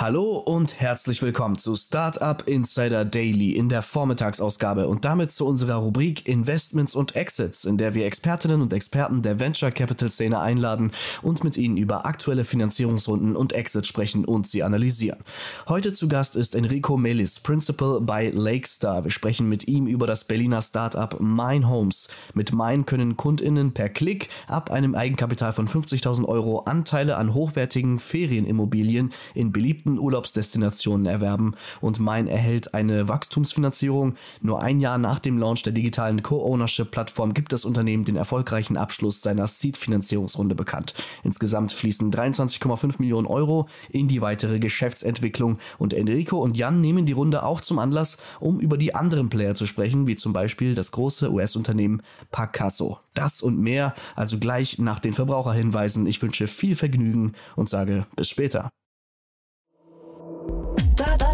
Hallo und herzlich willkommen zu Startup Insider Daily in der Vormittagsausgabe und damit zu unserer Rubrik Investments und Exits, in der wir Expertinnen und Experten der Venture Capital Szene einladen und mit ihnen über aktuelle Finanzierungsrunden und Exits sprechen und sie analysieren. Heute zu Gast ist Enrico Melis, Principal bei Lakestar. Wir sprechen mit ihm über das Berliner Startup Mine Homes. Mit Mine können KundInnen per Klick ab einem Eigenkapital von 50.000 Euro Anteile an hochwertigen Ferienimmobilien in beliebten beliebten Urlaubsdestinationen erwerben und Mein erhält eine Wachstumsfinanzierung. Nur ein Jahr nach dem Launch der digitalen Co-Ownership-Plattform gibt das Unternehmen den erfolgreichen Abschluss seiner Seed-Finanzierungsrunde bekannt. Insgesamt fließen 23,5 Millionen Euro in die weitere Geschäftsentwicklung und Enrico und Jan nehmen die Runde auch zum Anlass, um über die anderen Player zu sprechen, wie zum Beispiel das große US-Unternehmen Pacaso. Das und mehr, also gleich nach den Verbraucherhinweisen. Ich wünsche viel Vergnügen und sage bis später.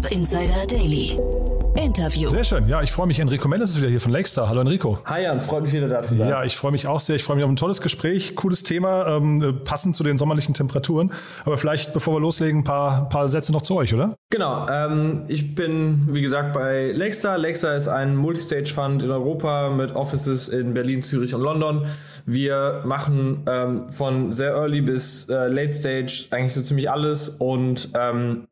Startup Insider Daily. Interview. Sehr schön. Ja, ich freue mich. Enrico Mendes ist wieder hier von Lakestar. Hallo Enrico. Hi Jan, freut mich wieder da zu sein. Ja, ich freue mich auch sehr. Ich freue mich auf ein tolles Gespräch, cooles Thema, ähm, passend zu den sommerlichen Temperaturen. Aber vielleicht, bevor wir loslegen, ein paar, paar Sätze noch zu euch, oder? Genau. Ähm, ich bin, wie gesagt, bei Lakestar. Lakestar ist ein Multistage-Fund in Europa mit Offices in Berlin, Zürich und London. Wir machen ähm, von sehr early bis äh, late stage eigentlich so ziemlich alles und ähm,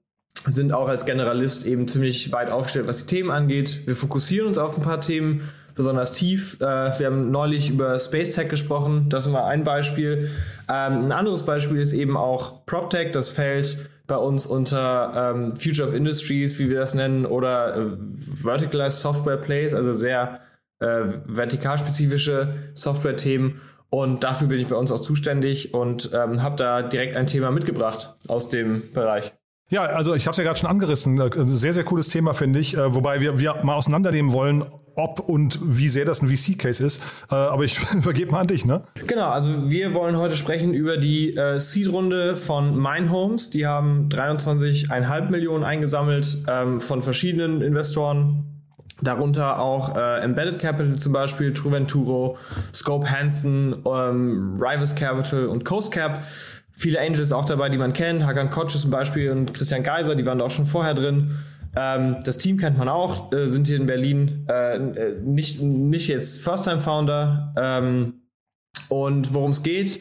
sind auch als Generalist eben ziemlich weit aufgestellt, was die Themen angeht. Wir fokussieren uns auf ein paar Themen besonders tief. Äh, wir haben neulich über Space Tech gesprochen. Das ist mal ein Beispiel. Ähm, ein anderes Beispiel ist eben auch PropTech. Das fällt bei uns unter ähm, Future of Industries, wie wir das nennen, oder äh, Verticalized Software Plays, also sehr äh, vertikalspezifische Software-Themen. Und dafür bin ich bei uns auch zuständig und ähm, habe da direkt ein Thema mitgebracht aus dem Bereich. Ja, also ich habe es ja gerade schon angerissen. Äh, sehr, sehr cooles Thema, finde ich. Äh, wobei wir, wir mal auseinandernehmen wollen, ob und wie sehr das ein VC-Case ist. Äh, aber ich übergebe mal an dich, ne? Genau, also wir wollen heute sprechen über die äh, Seed-Runde von Mine Homes. Die haben 23,5 Millionen eingesammelt ähm, von verschiedenen Investoren. Darunter auch äh, Embedded Capital zum Beispiel, Truventuro, Scope Hansen, ähm, Rivals Capital und Coast Cap viele Angels auch dabei, die man kennt. Hakan Koch zum Beispiel und Christian Geiser, die waren da auch schon vorher drin. Ähm, das Team kennt man auch, äh, sind hier in Berlin äh, äh nicht, nicht jetzt First-Time-Founder. Ähm, und worum es geht,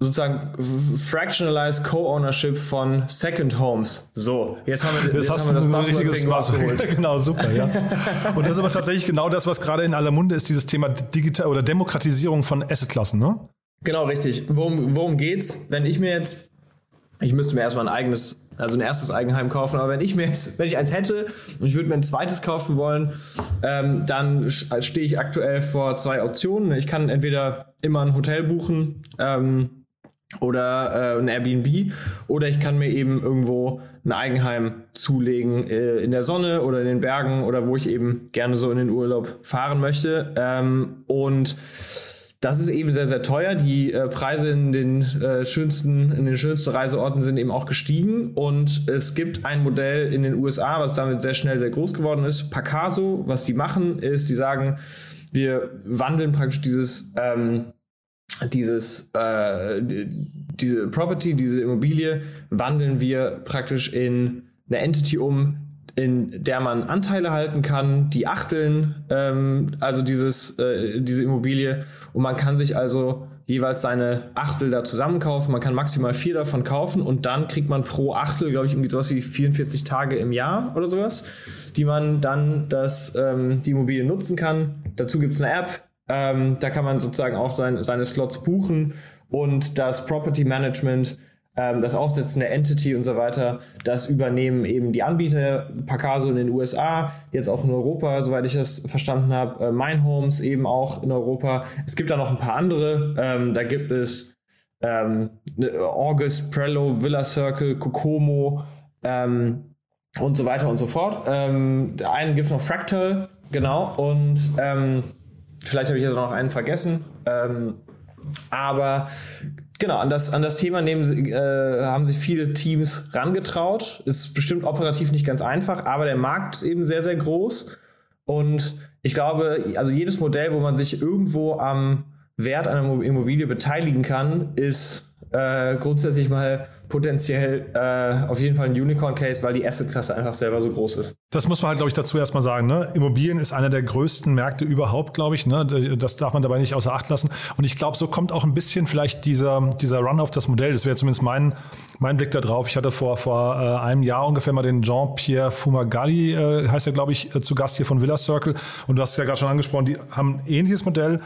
sozusagen fractionalized Co-Ownership von Second Homes. So, jetzt haben wir, das jetzt haben wir das richtiges rausgeholt. genau, super, ja. Und das ist aber tatsächlich genau das, was gerade in aller Munde ist, dieses Thema Digital oder Demokratisierung von Assetklassen, ne? Genau, richtig. Worum, worum geht's? Wenn ich mir jetzt, ich müsste mir erstmal ein eigenes, also ein erstes Eigenheim kaufen, aber wenn ich mir jetzt, wenn ich eins hätte und ich würde mir ein zweites kaufen wollen, ähm, dann stehe ich aktuell vor zwei Optionen. Ich kann entweder immer ein Hotel buchen ähm, oder äh, ein Airbnb oder ich kann mir eben irgendwo ein Eigenheim zulegen äh, in der Sonne oder in den Bergen oder wo ich eben gerne so in den Urlaub fahren möchte. Ähm, und das ist eben sehr, sehr teuer. Die äh, Preise in den äh, schönsten, in den schönsten Reiseorten sind eben auch gestiegen. Und es gibt ein Modell in den USA, was damit sehr schnell sehr groß geworden ist. Pacaso, was die machen, ist, die sagen, wir wandeln praktisch dieses, ähm, dieses, äh, diese Property, diese Immobilie, wandeln wir praktisch in eine Entity um, in der man Anteile halten kann, die achteln, ähm, also dieses, äh, diese Immobilie. Und man kann sich also jeweils seine Achtel da zusammenkaufen. Man kann maximal vier davon kaufen und dann kriegt man pro Achtel, glaube ich, irgendwie sowas wie 44 Tage im Jahr oder sowas, die man dann das, ähm, die Immobilie nutzen kann. Dazu gibt es eine App, ähm, da kann man sozusagen auch sein, seine Slots buchen und das Property Management ähm, das Aufsetzen der Entity und so weiter, das übernehmen eben die Anbieter, Pacaso in den USA, jetzt auch in Europa, soweit ich das verstanden habe, äh, Minehomes eben auch in Europa. Es gibt da noch ein paar andere, ähm, da gibt es ähm, August, Prello, Villa Circle, Kokomo ähm, und so weiter und so fort. Ähm, einen gibt es noch Fractal, genau. Und ähm, vielleicht habe ich jetzt noch einen vergessen. Ähm, aber genau, an das, an das Thema nehmen, äh, haben sich viele Teams rangetraut. Ist bestimmt operativ nicht ganz einfach, aber der Markt ist eben sehr, sehr groß. Und ich glaube, also jedes Modell, wo man sich irgendwo am Wert einer Immobilie beteiligen kann, ist äh, grundsätzlich mal potenziell äh, auf jeden Fall ein Unicorn-Case, weil die Asset-Klasse einfach selber so groß ist. Das muss man halt, glaube ich, dazu erstmal sagen. Ne? Immobilien ist einer der größten Märkte überhaupt, glaube ich. Ne? Das darf man dabei nicht außer Acht lassen. Und ich glaube, so kommt auch ein bisschen vielleicht dieser, dieser Run auf das Modell. Das wäre zumindest mein, mein Blick da drauf. Ich hatte vor, vor äh, einem Jahr ungefähr mal den Jean-Pierre Fumagalli, äh, heißt er, glaube ich, äh, zu Gast hier von Villa Circle. Und du hast es ja gerade schon angesprochen, die haben ein ähnliches Modell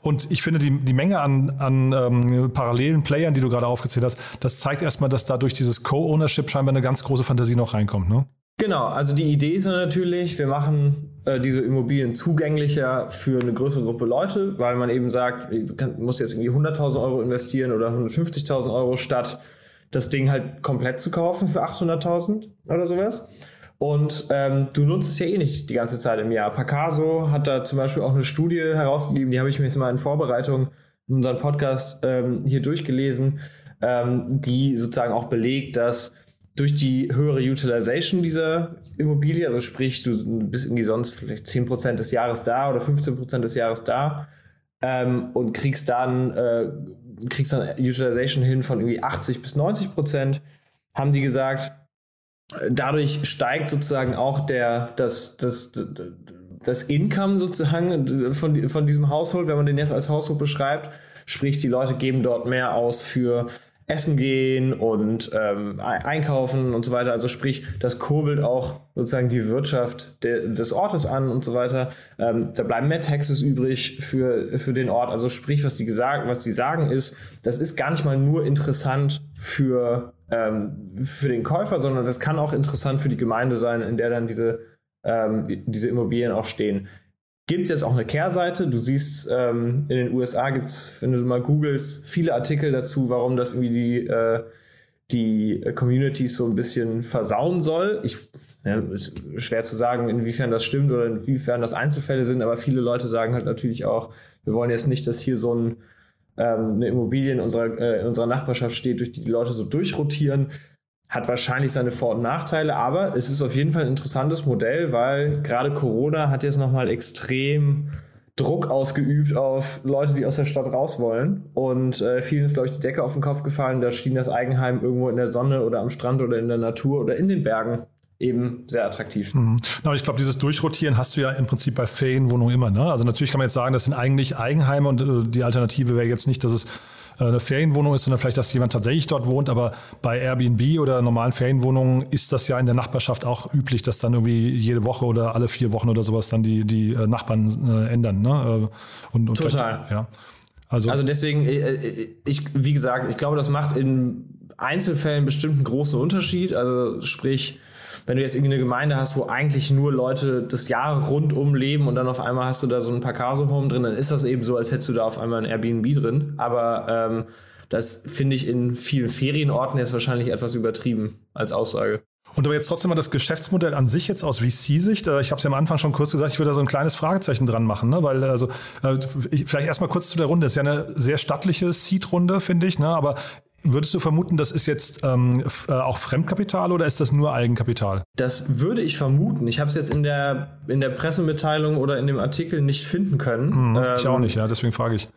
und ich finde, die, die Menge an, an ähm, parallelen Playern, die du gerade aufgezählt hast, das zeigt erstmal, dass da durch dieses Co-Ownership scheinbar eine ganz große Fantasie noch reinkommt. Ne? Genau, also die Idee ist natürlich, wir machen äh, diese Immobilien zugänglicher für eine größere Gruppe Leute, weil man eben sagt, du musst jetzt irgendwie 100.000 Euro investieren oder 150.000 Euro statt das Ding halt komplett zu kaufen für 800.000 oder sowas. Und ähm, du nutzt es ja eh nicht die ganze Zeit im Jahr. Picasso hat da zum Beispiel auch eine Studie herausgegeben, die habe ich mir jetzt mal in Vorbereitung in unserem Podcast ähm, hier durchgelesen, ähm, die sozusagen auch belegt, dass durch die höhere Utilization dieser Immobilie, also sprich, du bist irgendwie sonst vielleicht 10% des Jahres da oder 15% des Jahres da ähm, und kriegst dann, äh, kriegst dann Utilization hin von irgendwie 80 bis 90% haben die gesagt, dadurch steigt sozusagen auch der, das, das, das Income sozusagen von, von diesem Haushalt, wenn man den jetzt als Haushalt beschreibt. Sprich, die Leute geben dort mehr aus für Essen gehen und ähm, einkaufen und so weiter. Also sprich, das kurbelt auch sozusagen die Wirtschaft de, des Ortes an und so weiter. Ähm, da bleiben mehr Taxes übrig für, für den Ort. Also sprich, was die gesagt, was die sagen ist, das ist gar nicht mal nur interessant für, ähm, für den Käufer, sondern das kann auch interessant für die Gemeinde sein, in der dann diese, ähm, diese Immobilien auch stehen. Gibt es jetzt auch eine Kehrseite? Du siehst, ähm, in den USA gibt es, wenn du mal googelst, viele Artikel dazu, warum das irgendwie die, äh, die Communities so ein bisschen versauen soll. Ich, ja, ist schwer zu sagen, inwiefern das stimmt oder inwiefern das Einzelfälle sind, aber viele Leute sagen halt natürlich auch, wir wollen jetzt nicht, dass hier so ein, ähm, eine Immobilie in unserer, äh, in unserer Nachbarschaft steht, durch die die Leute so durchrotieren hat wahrscheinlich seine Vor- und Nachteile, aber es ist auf jeden Fall ein interessantes Modell, weil gerade Corona hat jetzt nochmal extrem Druck ausgeübt auf Leute, die aus der Stadt raus wollen. Und äh, vielen ist, glaube ich, die Decke auf den Kopf gefallen. Da schien das Eigenheim irgendwo in der Sonne oder am Strand oder in der Natur oder in den Bergen eben sehr attraktiv. Mhm. Na, ich glaube, dieses Durchrotieren hast du ja im Prinzip bei Ferienwohnungen immer. Ne? Also natürlich kann man jetzt sagen, das sind eigentlich Eigenheime und äh, die Alternative wäre jetzt nicht, dass es eine Ferienwohnung ist, sondern vielleicht, dass jemand tatsächlich dort wohnt. Aber bei Airbnb oder normalen Ferienwohnungen ist das ja in der Nachbarschaft auch üblich, dass dann irgendwie jede Woche oder alle vier Wochen oder sowas dann die, die äh, Nachbarn äh, ändern. Ne? Und, und Total. Ja. Also, also deswegen, ich, wie gesagt, ich glaube, das macht in Einzelfällen bestimmt einen großen Unterschied. Also sprich, wenn du jetzt irgendwie eine Gemeinde hast, wo eigentlich nur Leute das Jahr rundum leben und dann auf einmal hast du da so ein Parkaso-Home drin, dann ist das eben so, als hättest du da auf einmal ein Airbnb drin. Aber ähm, das finde ich in vielen Ferienorten jetzt wahrscheinlich etwas übertrieben als Aussage. Und aber jetzt trotzdem mal das Geschäftsmodell an sich jetzt aus VC-Sicht. Äh, ich habe es ja am Anfang schon kurz gesagt, ich würde da so ein kleines Fragezeichen dran machen, ne? weil also äh, vielleicht erstmal kurz zu der Runde. Das ist ja eine sehr stattliche Seed-Runde, finde ich. Ne? Aber Würdest du vermuten, das ist jetzt ähm, äh, auch Fremdkapital oder ist das nur Eigenkapital? Das würde ich vermuten. Ich habe es jetzt in der, in der Pressemitteilung oder in dem Artikel nicht finden können. Hm, ähm, ich auch nicht, ja, deswegen frage ich.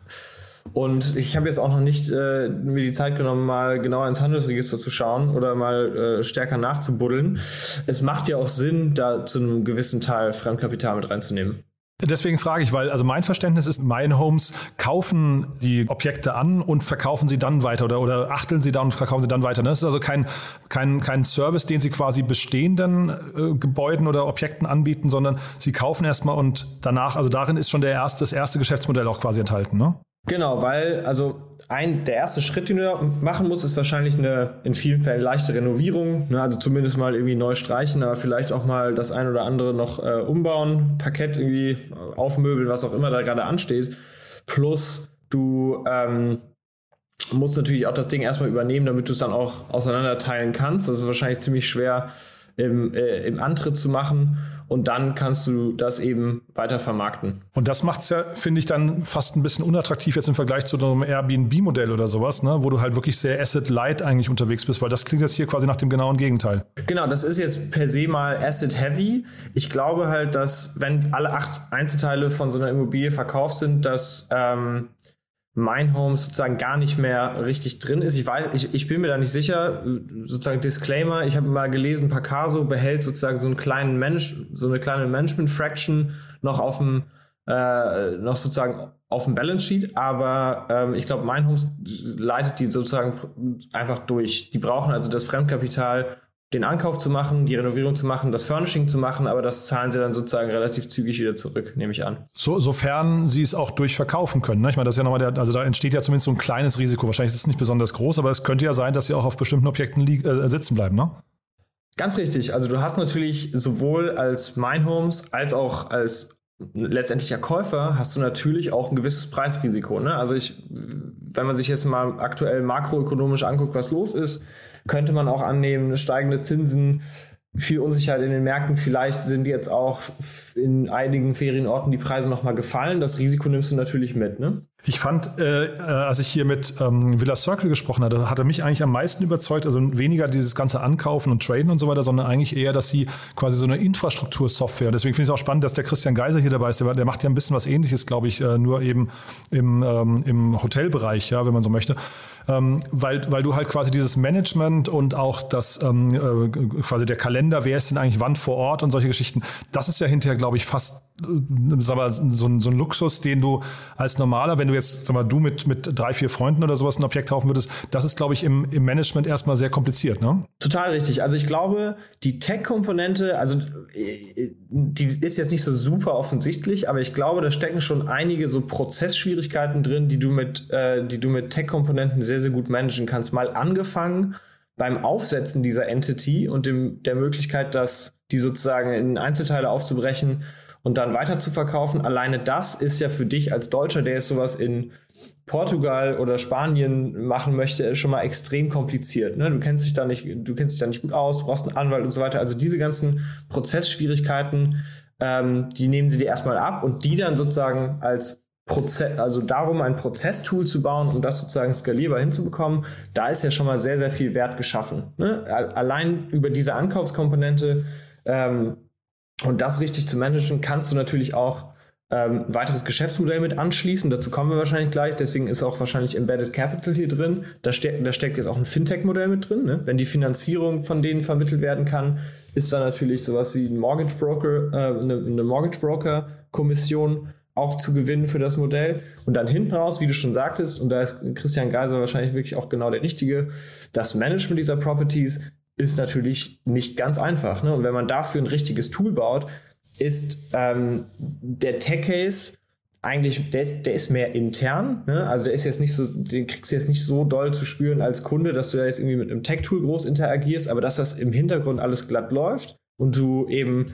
Und ich habe jetzt auch noch nicht äh, mir die Zeit genommen, mal genauer ins Handelsregister zu schauen oder mal äh, stärker nachzubuddeln. Es macht ja auch Sinn, da zu einem gewissen Teil Fremdkapital mit reinzunehmen. Deswegen frage ich, weil also mein Verständnis ist, Mine Homes kaufen die Objekte an und verkaufen sie dann weiter oder, oder achteln sie dann und verkaufen sie dann weiter. Das ist also kein, kein, kein Service, den sie quasi bestehenden äh, Gebäuden oder Objekten anbieten, sondern sie kaufen erstmal und danach, also darin ist schon der erste, das erste Geschäftsmodell auch quasi enthalten, ne? Genau, weil also ein, der erste Schritt, den du da machen musst, ist wahrscheinlich eine in vielen Fällen leichte Renovierung. Ne? Also zumindest mal irgendwie neu streichen, aber vielleicht auch mal das ein oder andere noch äh, umbauen, Parkett irgendwie aufmöbeln, was auch immer da gerade ansteht. Plus du ähm, musst natürlich auch das Ding erstmal übernehmen, damit du es dann auch auseinanderteilen kannst. Das ist wahrscheinlich ziemlich schwer im, äh, im Antritt zu machen und dann kannst du das eben weiter vermarkten. Und das macht es ja, finde ich, dann fast ein bisschen unattraktiv jetzt im Vergleich zu einem Airbnb-Modell oder sowas, ne? wo du halt wirklich sehr Asset-Light eigentlich unterwegs bist, weil das klingt jetzt hier quasi nach dem genauen Gegenteil. Genau, das ist jetzt per se mal Asset-Heavy. Ich glaube halt, dass wenn alle acht Einzelteile von so einer Immobilie verkauft sind, dass ähm, mein Home sozusagen gar nicht mehr richtig drin ist. Ich weiß, ich, ich bin mir da nicht sicher. Sozusagen Disclaimer, ich habe mal gelesen, Pacaso behält sozusagen so einen kleinen Mensch, so eine kleine Management-Fraction noch auf dem, äh, noch sozusagen auf dem Balance Sheet, aber ähm, ich glaube, mein Homes leitet die sozusagen einfach durch. Die brauchen also das Fremdkapital den Ankauf zu machen, die Renovierung zu machen, das Furnishing zu machen, aber das zahlen sie dann sozusagen relativ zügig wieder zurück, nehme ich an. So, sofern sie es auch durchverkaufen können. Ne? Ich meine, das ist ja nochmal der, also da entsteht ja zumindest so ein kleines Risiko. Wahrscheinlich ist es nicht besonders groß, aber es könnte ja sein, dass sie auch auf bestimmten Objekten äh, sitzen bleiben, ne? Ganz richtig. Also du hast natürlich sowohl als Homes als auch als letztendlicher Käufer hast du natürlich auch ein gewisses Preisrisiko. Ne? Also ich, wenn man sich jetzt mal aktuell makroökonomisch anguckt, was los ist, könnte man auch annehmen, steigende Zinsen, viel Unsicherheit in den Märkten. Vielleicht sind jetzt auch in einigen Ferienorten die Preise nochmal gefallen. Das Risiko nimmst du natürlich mit, ne? Ich fand, äh, äh, als ich hier mit ähm, Villa Circle gesprochen hatte, hat er mich eigentlich am meisten überzeugt, also weniger dieses ganze Ankaufen und Traden und so weiter, sondern eigentlich eher, dass sie quasi so eine Infrastruktursoftware, deswegen finde ich es auch spannend, dass der Christian Geiser hier dabei ist, der, der macht ja ein bisschen was ähnliches, glaube ich, äh, nur eben im, ähm, im Hotelbereich, ja, wenn man so möchte. Ähm, weil, weil du halt quasi dieses Management und auch das ähm, äh, quasi der Kalender, wer ist denn eigentlich wann vor Ort und solche Geschichten, das ist ja hinterher, glaube ich, fast äh, sag mal, so, ein, so ein Luxus, den du als normaler, wenn du jetzt, sag mal, du mit, mit drei, vier Freunden oder sowas ein Objekt kaufen würdest, das ist, glaube ich, im, im Management erstmal sehr kompliziert, ne? Total richtig. Also ich glaube, die Tech-Komponente, also äh, die ist jetzt nicht so super offensichtlich, aber ich glaube, da stecken schon einige so Prozessschwierigkeiten drin, die du mit, äh, mit Tech-Komponenten sehr, sehr gut managen kannst. Mal angefangen beim Aufsetzen dieser Entity und dem, der Möglichkeit, dass die sozusagen in Einzelteile aufzubrechen und dann weiter zu verkaufen. Alleine das ist ja für dich als Deutscher, der jetzt sowas in Portugal oder Spanien machen möchte, schon mal extrem kompliziert. Ne? Du kennst dich da nicht, du kennst dich da nicht gut aus, du brauchst einen Anwalt und so weiter. Also diese ganzen Prozessschwierigkeiten, ähm, die nehmen sie dir erstmal ab und die dann sozusagen als Prozess, also darum ein Prozesstool zu bauen, um das sozusagen skalierbar hinzubekommen, da ist ja schon mal sehr, sehr viel Wert geschaffen. Ne? Allein über diese Ankaufskomponente ähm, und das richtig zu managen, kannst du natürlich auch ähm, weiteres Geschäftsmodell mit anschließen. Dazu kommen wir wahrscheinlich gleich. Deswegen ist auch wahrscheinlich Embedded Capital hier drin. Da, ste da steckt jetzt auch ein Fintech-Modell mit drin. Ne? Wenn die Finanzierung von denen vermittelt werden kann, ist da natürlich sowas wie ein Mortgage Broker, äh, eine, eine Mortgage Broker Kommission auch zu gewinnen für das Modell. Und dann hinten raus, wie du schon sagtest, und da ist Christian Geiser wahrscheinlich wirklich auch genau der Richtige, das Management dieser Properties ist natürlich nicht ganz einfach. Ne? Und wenn man dafür ein richtiges Tool baut, ist ähm, der Tech Case eigentlich, der ist, der ist mehr intern. Ne? Also der ist jetzt nicht so, den kriegst du jetzt nicht so doll zu spüren als Kunde, dass du da jetzt irgendwie mit einem Tech-Tool groß interagierst, aber dass das im Hintergrund alles glatt läuft und du eben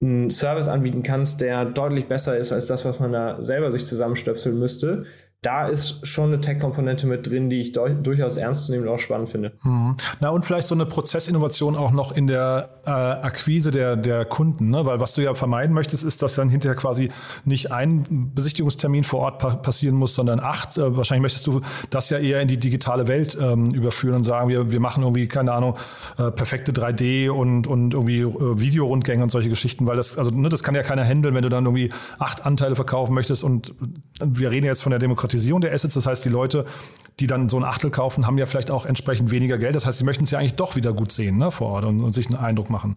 einen Service anbieten kannst, der deutlich besser ist als das, was man da selber sich zusammenstöpseln müsste, da ist schon eine Tech-Komponente mit drin, die ich durchaus ernst zu nehmen und auch spannend finde. Mhm. Na und vielleicht so eine Prozessinnovation auch noch in der äh, Akquise der, der Kunden, ne? weil was du ja vermeiden möchtest, ist, dass dann hinterher quasi nicht ein Besichtigungstermin vor Ort pa passieren muss, sondern acht. Äh, wahrscheinlich möchtest du das ja eher in die digitale Welt ähm, überführen und sagen, wir, wir machen irgendwie, keine Ahnung, äh, perfekte 3D und, und irgendwie äh, Videorundgänge und solche Geschichten, weil das, also ne, das kann ja keiner handeln, wenn du dann irgendwie acht Anteile verkaufen möchtest und wir reden jetzt von der Demokratie Demokratisierung der Assets. Das heißt, die Leute, die dann so ein Achtel kaufen, haben ja vielleicht auch entsprechend weniger Geld. Das heißt, sie möchten es ja eigentlich doch wieder gut sehen ne, vor Ort und, und sich einen Eindruck machen.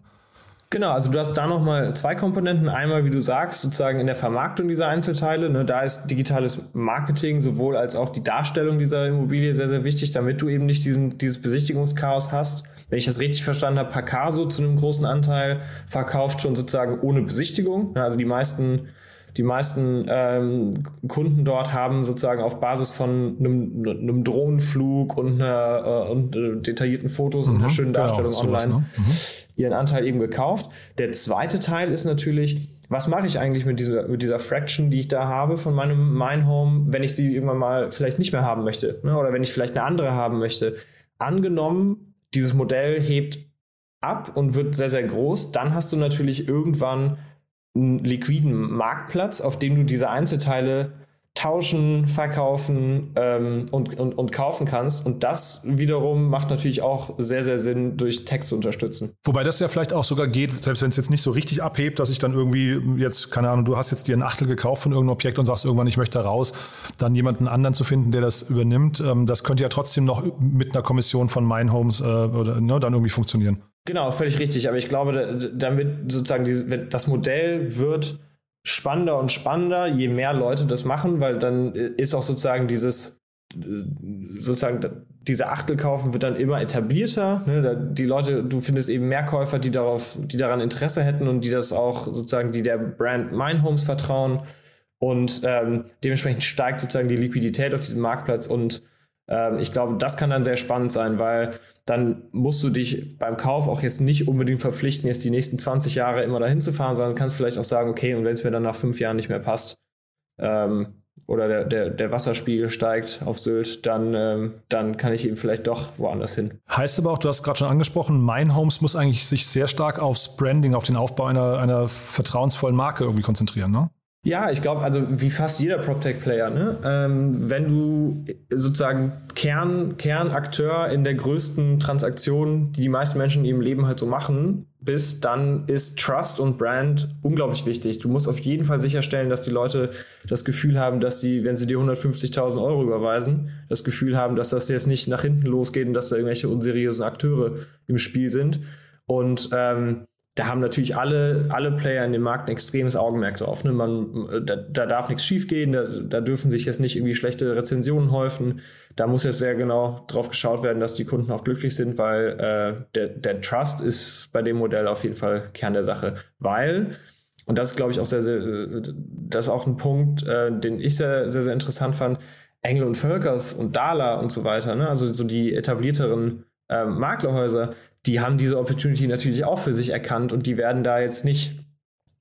Genau, also du hast da nochmal zwei Komponenten. Einmal, wie du sagst, sozusagen in der Vermarktung dieser Einzelteile. Ne, da ist digitales Marketing sowohl als auch die Darstellung dieser Immobilie sehr, sehr wichtig, damit du eben nicht diesen, dieses Besichtigungschaos hast. Wenn ich das richtig verstanden habe, Pacaso zu einem großen Anteil verkauft schon sozusagen ohne Besichtigung. Also die meisten die meisten ähm, Kunden dort haben sozusagen auf Basis von einem, einem Drohnenflug und, einer, äh, und äh, detaillierten Fotos mhm, und einer mhm. schönen genau, Darstellung genau, online ne? mhm. ihren Anteil eben gekauft. Der zweite Teil ist natürlich, was mache ich eigentlich mit dieser, mit dieser Fraction, die ich da habe von meinem Mine Home, wenn ich sie irgendwann mal vielleicht nicht mehr haben möchte ne? oder wenn ich vielleicht eine andere haben möchte. Angenommen, dieses Modell hebt ab und wird sehr, sehr groß. Dann hast du natürlich irgendwann einen liquiden Marktplatz, auf dem du diese Einzelteile tauschen, verkaufen ähm, und, und, und kaufen kannst. Und das wiederum macht natürlich auch sehr, sehr Sinn, durch Tech zu unterstützen. Wobei das ja vielleicht auch sogar geht, selbst wenn es jetzt nicht so richtig abhebt, dass ich dann irgendwie jetzt, keine Ahnung, du hast jetzt dir ein Achtel gekauft von irgendeinem Objekt und sagst irgendwann, ich möchte raus, dann jemanden anderen zu finden, der das übernimmt. Ähm, das könnte ja trotzdem noch mit einer Kommission von Mindhomes äh, oder ne, dann irgendwie funktionieren. Genau, völlig richtig. Aber ich glaube, damit sozusagen das Modell wird spannender und spannender, je mehr Leute das machen, weil dann ist auch sozusagen dieses sozusagen diese Achtel kaufen wird dann immer etablierter. Ne? Die Leute, du findest eben mehr Käufer, die darauf, die daran Interesse hätten und die das auch sozusagen, die der Brand Mindhomes vertrauen. Und ähm, dementsprechend steigt sozusagen die Liquidität auf diesem Marktplatz und ähm, ich glaube, das kann dann sehr spannend sein, weil dann musst du dich beim Kauf auch jetzt nicht unbedingt verpflichten, jetzt die nächsten 20 Jahre immer dahin zu fahren, sondern kannst vielleicht auch sagen, okay, und wenn es mir dann nach fünf Jahren nicht mehr passt, ähm, oder der, der, der Wasserspiegel steigt auf Sylt, dann, ähm, dann kann ich eben vielleicht doch woanders hin. Heißt aber auch, du hast gerade schon angesprochen, Mein Homes muss eigentlich sich sehr stark aufs Branding, auf den Aufbau einer, einer vertrauensvollen Marke irgendwie konzentrieren, ne? Ja, ich glaube, also wie fast jeder PropTech-Player, ne? Ähm, wenn du sozusagen Kern, Kernakteur in der größten Transaktion, die die meisten Menschen in ihrem Leben halt so machen, bist, dann ist Trust und Brand unglaublich wichtig. Du musst auf jeden Fall sicherstellen, dass die Leute das Gefühl haben, dass sie, wenn sie dir 150.000 Euro überweisen, das Gefühl haben, dass das jetzt nicht nach hinten losgeht und dass da irgendwelche unseriösen Akteure im Spiel sind. Und ähm, da haben natürlich alle, alle Player in dem Markt ein extremes Augenmerk drauf. Ne? Man, da, da darf nichts schiefgehen, da, da dürfen sich jetzt nicht irgendwie schlechte Rezensionen häufen. Da muss jetzt sehr genau drauf geschaut werden, dass die Kunden auch glücklich sind, weil äh, der, der Trust ist bei dem Modell auf jeden Fall Kern der Sache. Weil, und das ist, glaube ich, auch sehr, sehr, das ist auch ein Punkt, äh, den ich sehr, sehr, sehr interessant fand, Engel und Völkers und Dala und so weiter, ne? also so die etablierteren äh, Maklerhäuser, die haben diese Opportunity natürlich auch für sich erkannt und die werden da jetzt nicht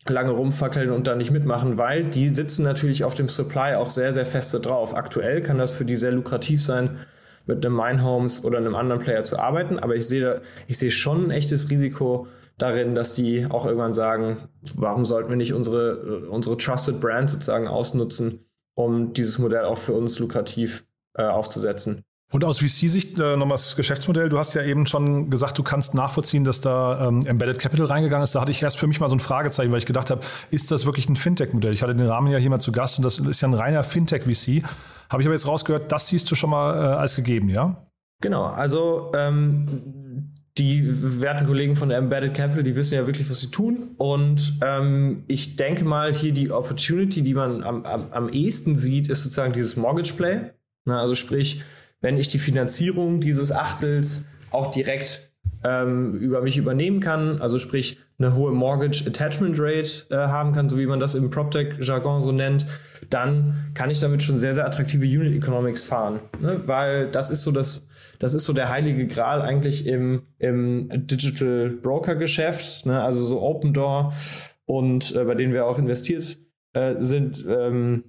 lange rumfackeln und da nicht mitmachen, weil die sitzen natürlich auf dem Supply auch sehr, sehr feste drauf. Aktuell kann das für die sehr lukrativ sein, mit einem Mindhomes oder einem anderen Player zu arbeiten, aber ich sehe, ich sehe schon ein echtes Risiko darin, dass die auch irgendwann sagen, warum sollten wir nicht unsere, unsere Trusted Brand sozusagen ausnutzen, um dieses Modell auch für uns lukrativ äh, aufzusetzen. Und aus VC-Sicht äh, nochmal das Geschäftsmodell. Du hast ja eben schon gesagt, du kannst nachvollziehen, dass da ähm, Embedded Capital reingegangen ist. Da hatte ich erst für mich mal so ein Fragezeichen, weil ich gedacht habe, ist das wirklich ein Fintech-Modell? Ich hatte den Rahmen ja hier mal zu Gast und das ist ja ein reiner Fintech-VC. Habe ich aber jetzt rausgehört, das siehst du schon mal äh, als gegeben, ja? Genau, also ähm, die werten Kollegen von Embedded Capital, die wissen ja wirklich, was sie tun. Und ähm, ich denke mal, hier die Opportunity, die man am, am, am ehesten sieht, ist sozusagen dieses Mortgage Play. Also sprich, wenn ich die Finanzierung dieses Achtels auch direkt ähm, über mich übernehmen kann, also sprich eine hohe Mortgage Attachment Rate äh, haben kann, so wie man das im PropTech-Jargon so nennt, dann kann ich damit schon sehr, sehr attraktive Unit Economics fahren. Ne? Weil das ist so das, das ist so der heilige Gral eigentlich im, im Digital Broker-Geschäft, ne? also so Open Door und äh, bei denen wir auch investiert äh, sind, ähm,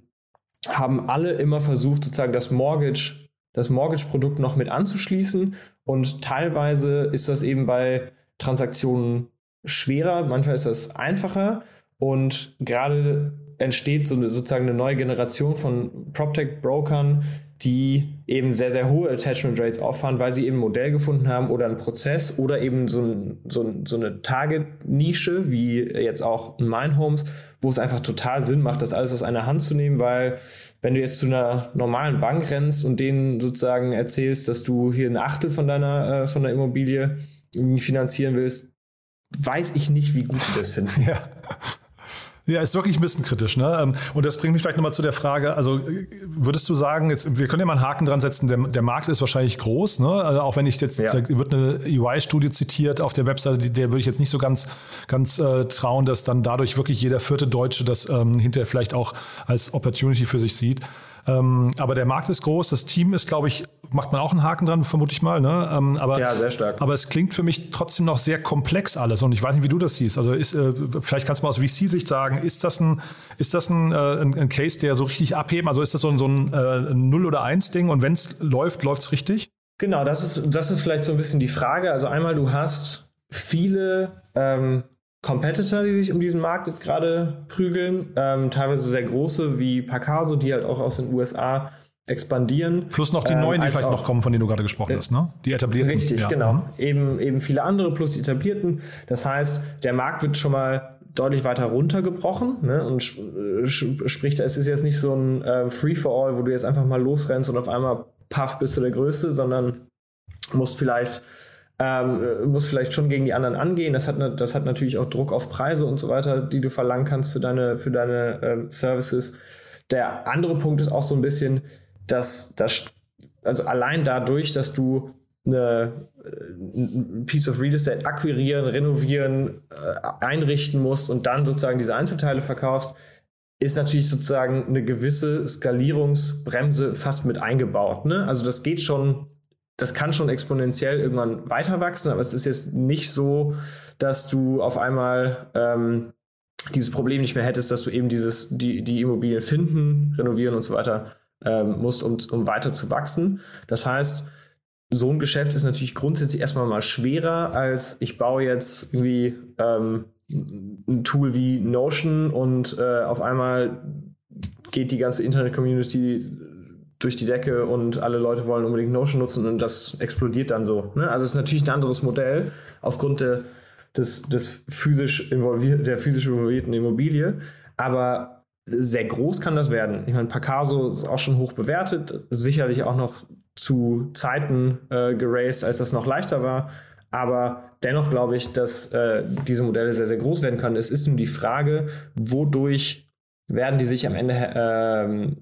haben alle immer versucht, sozusagen das Mortgage das Mortgage-Produkt noch mit anzuschließen. Und teilweise ist das eben bei Transaktionen schwerer, manchmal ist das einfacher. Und gerade entsteht so eine, sozusagen eine neue Generation von PropTech-Brokern, die eben sehr, sehr hohe Attachment Rates auffahren, weil sie eben ein Modell gefunden haben oder einen Prozess oder eben so, ein, so, so eine Target-Nische, wie jetzt auch ein Mindhomes, wo es einfach total Sinn macht, das alles aus einer Hand zu nehmen, weil wenn du jetzt zu einer normalen Bank rennst und denen sozusagen erzählst, dass du hier ein Achtel von deiner, äh, von der Immobilie finanzieren willst, weiß ich nicht, wie gut sie das finden. Ja. Ja, ist wirklich ein bisschen kritisch. Ne? Ähm, und das bringt mich vielleicht nochmal zu der Frage, also würdest du sagen, jetzt, wir können ja mal einen Haken dran setzen, der, der Markt ist wahrscheinlich groß, ne? also auch wenn ich jetzt, ja. da wird eine UI-Studie zitiert auf der Webseite, der würde ich jetzt nicht so ganz, ganz äh, trauen, dass dann dadurch wirklich jeder vierte Deutsche das ähm, hinterher vielleicht auch als Opportunity für sich sieht. Ähm, aber der Markt ist groß, das Team ist, glaube ich, macht man auch einen Haken dran, vermute ich mal. Ne? Ähm, aber, ja, sehr stark. Aber es klingt für mich trotzdem noch sehr komplex alles und ich weiß nicht, wie du das siehst. Also ist, äh, vielleicht kannst du mal aus VC-Sicht sagen, ist das ein, ist das ein, äh, ein, ein, Case, der so richtig abheben? Also ist das so ein, so ein äh, Null- oder Eins-Ding und wenn es läuft, läuft es richtig? Genau, das ist, das ist vielleicht so ein bisschen die Frage. Also einmal, du hast viele ähm, Competitor, die sich um diesen Markt jetzt gerade prügeln. Ähm, teilweise sehr große wie Pacaso, die halt auch aus den USA expandieren. Plus noch die Ähm, neuen, die als vielleicht noch kommen, von denen du gerade gesprochen hast, ne? Die etablierten. Richtig, ja. genau. Mhm. Eben, eben viele andere plus die etablierten. Das heißt, der Markt wird schon mal deutlich weiter runtergebrochen ne? und äh, sp- sprich, es ist jetzt nicht so ein äh, Free-for-all, wo du jetzt einfach mal losrennst und auf einmal paff bist du der Größte, sondern musst vielleicht ähm, äh, musst vielleicht schon gegen die anderen angehen. Das hat, ne- das hat natürlich auch Druck auf Preise und so weiter, die du verlangen kannst für deine, für deine ähm, Services. Der andere Punkt ist auch so ein bisschen, dass das, also allein dadurch, dass du eine, äh, ein Piece of Real Estate akquirieren, renovieren, äh, einrichten musst und dann sozusagen diese Einzelteile verkaufst, ist natürlich sozusagen eine gewisse Skalierungsbremse fast mit eingebaut. Ne? Also das geht schon, das kann schon exponentiell irgendwann weiter wachsen, aber es ist jetzt nicht so, dass du auf einmal ähm, dieses Problem nicht mehr hättest, dass du eben dieses, die, die Immobilien finden, renovieren und so weiter ähm, musst, um, um weiter zu wachsen. Das heißt, so ein Geschäft ist natürlich grundsätzlich erstmal mal schwerer, als ich baue jetzt irgendwie ähm, ein Tool wie Notion und äh, auf einmal geht die ganze Internet-Community durch die Decke und alle Leute wollen unbedingt Notion nutzen und das explodiert dann so. Ne? Also es ist natürlich ein anderes Modell aufgrund der, des, des physisch involvier der physisch involvierten Immobilie, aber sehr groß kann das werden. Ich meine, Pacaso ist auch schon hoch bewertet, sicherlich auch noch zu Zeiten äh, geraced, als das noch leichter war. Aber dennoch glaube ich, dass äh, diese Modelle sehr, sehr groß werden können. Es ist nun die Frage, wodurch werden die sich am Ende, ähm,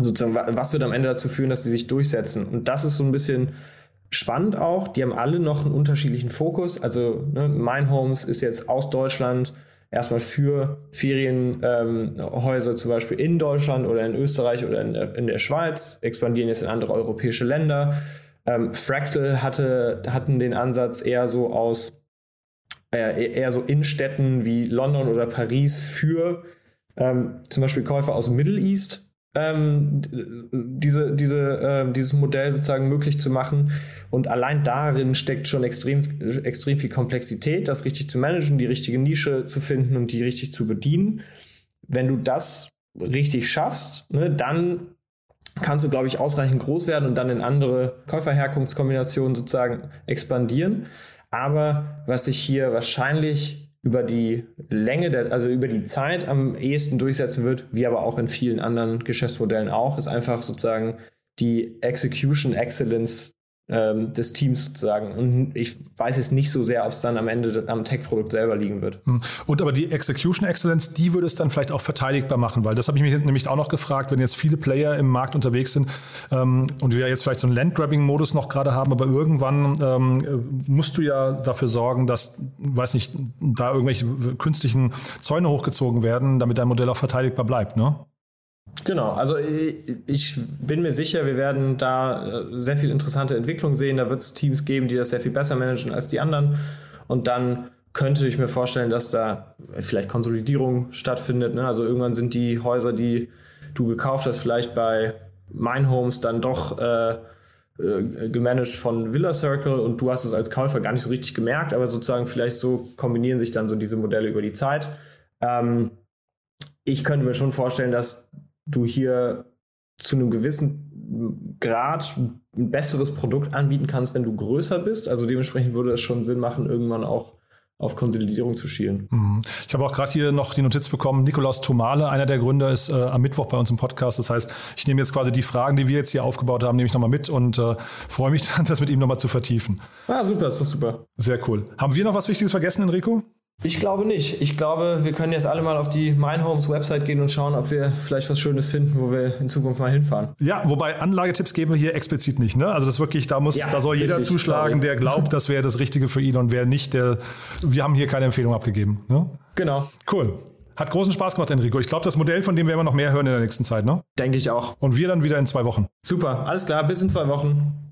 sozusagen, wa- was wird am Ende dazu führen, dass sie sich durchsetzen? Und das ist so ein bisschen spannend auch. Die haben alle noch einen unterschiedlichen Fokus. Also ne, Mein Homes ist jetzt aus Deutschland erstmal für Ferienhäuser ähm, zum Beispiel in Deutschland oder in Österreich oder in der, in der Schweiz, expandieren jetzt in andere europäische Länder. Ähm, Fractal hatte, hatten den Ansatz eher so aus, äh, eher so in Städten wie London oder Paris für ähm, zum Beispiel Käufer aus Middle East ähm, d- diese, diese, ähm, dieses Modell sozusagen möglich zu machen. Und allein darin steckt schon extrem, extrem viel Komplexität, das richtig zu managen, die richtige Nische zu finden und die richtig zu bedienen. Wenn du das richtig schaffst, ne, dann kannst du, glaube ich, ausreichend groß werden und dann in andere Käuferherkunftskombinationen sozusagen expandieren. Aber was sich hier wahrscheinlich über die Länge, der, also über die Zeit am ehesten durchsetzen wird, wie aber auch in vielen anderen Geschäftsmodellen auch, ist einfach sozusagen die Execution Excellence ähm, des Teams sozusagen. Und ich weiß jetzt nicht so sehr, ob es dann am Ende am Tech-Produkt selber liegen wird. Und aber die Execution Excellence, die würde es dann vielleicht auch verteidigbar machen, weil das habe ich mich nämlich auch noch gefragt, wenn jetzt viele Player im Markt unterwegs sind ähm, und wir jetzt vielleicht so einen Landgrabbing-Modus noch gerade haben, aber irgendwann ähm, musst du ja dafür sorgen, dass, weiß nicht, da irgendwelche künstlichen Zäune hochgezogen werden, damit dein Modell auch verteidigbar bleibt, ne? Genau, also ich, bin mir sicher, wir werden da äh, sehr viel interessante Entwicklung sehen. Da wird es Teams geben, die das sehr viel besser managen als die anderen. Und dann könnte ich mir vorstellen, dass da vielleicht Konsolidierung stattfindet. Ne? Also irgendwann sind die Häuser, die du gekauft hast, vielleicht bei Mine Homes dann doch äh, äh, gemanagt von Villa Circle und du hast es als Käufer gar nicht so richtig gemerkt, aber sozusagen vielleicht so kombinieren sich dann so diese Modelle über die Zeit. Ähm, ich könnte mir schon vorstellen, dass du hier zu einem gewissen Grad ein besseres Produkt anbieten kannst, wenn du größer bist. Also dementsprechend würde es schon Sinn machen, irgendwann auch auf Konsolidierung zu schielen. Ich habe auch gerade hier noch die Notiz bekommen, Nikolaus Tomale, einer der Gründer, ist äh, am Mittwoch bei uns im Podcast. Das heißt, ich nehme jetzt quasi die Fragen, die wir jetzt hier aufgebaut haben, nehme ich nochmal mit und äh, freue mich dann, das mit ihm nochmal zu vertiefen. Ah, super, ist doch super. Sehr cool. Haben wir noch was Wichtiges vergessen, Enrico? Ich glaube nicht. Ich glaube, wir können jetzt alle mal auf die Mindhomes Website gehen und schauen, ob wir vielleicht was Schönes finden, wo wir in Zukunft mal hinfahren. Ja, wobei Anlagetipps geben wir hier explizit nicht. Ne? Also das wirklich, da muss, Ja, da soll jeder richtig, zuschlagen, sorry. der glaubt, das wäre das Richtige für ihn und wer nicht, der. Wir haben hier keine Empfehlung abgegeben. Ne? Genau, Cool. Hat großen Spaß gemacht, Enrico. Ich glaube, das Modell, von dem werden wir noch mehr hören in der nächsten Zeit. Ne? denke ich auch. Und wir dann wieder in zwei Wochen. Super, alles klar, bis in zwei Wochen.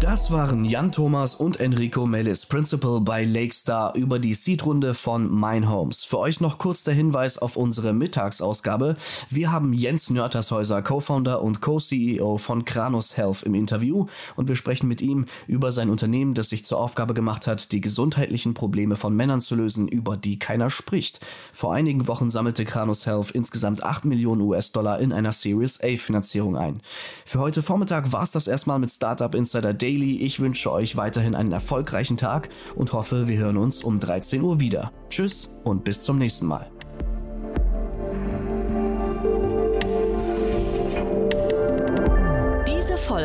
Das waren Jan Thomas und Enrico Mellis, Principal bei Lakestar über die Seed-Runde von Mine Homes. Für euch noch kurz der Hinweis auf unsere Mittagsausgabe. Wir haben Jens Nörtershäuser, Co-Founder und Co-CEO von Kranus Health im Interview und wir sprechen mit ihm über sein Unternehmen, das sich zur Aufgabe gemacht hat, die gesundheitlichen Probleme von Männern zu lösen, über die keiner spricht. Vor einigen Wochen sammelte Kranus Health insgesamt 8 Millionen US-Dollar in einer Series A Finanzierung ein. Für heute Vormittag war es das erstmal mit Startup Insider Daily Daily. Ich wünsche euch weiterhin einen erfolgreichen Tag und hoffe, wir hören uns um 13 Uhr wieder. Tschüss und bis zum nächsten Mal.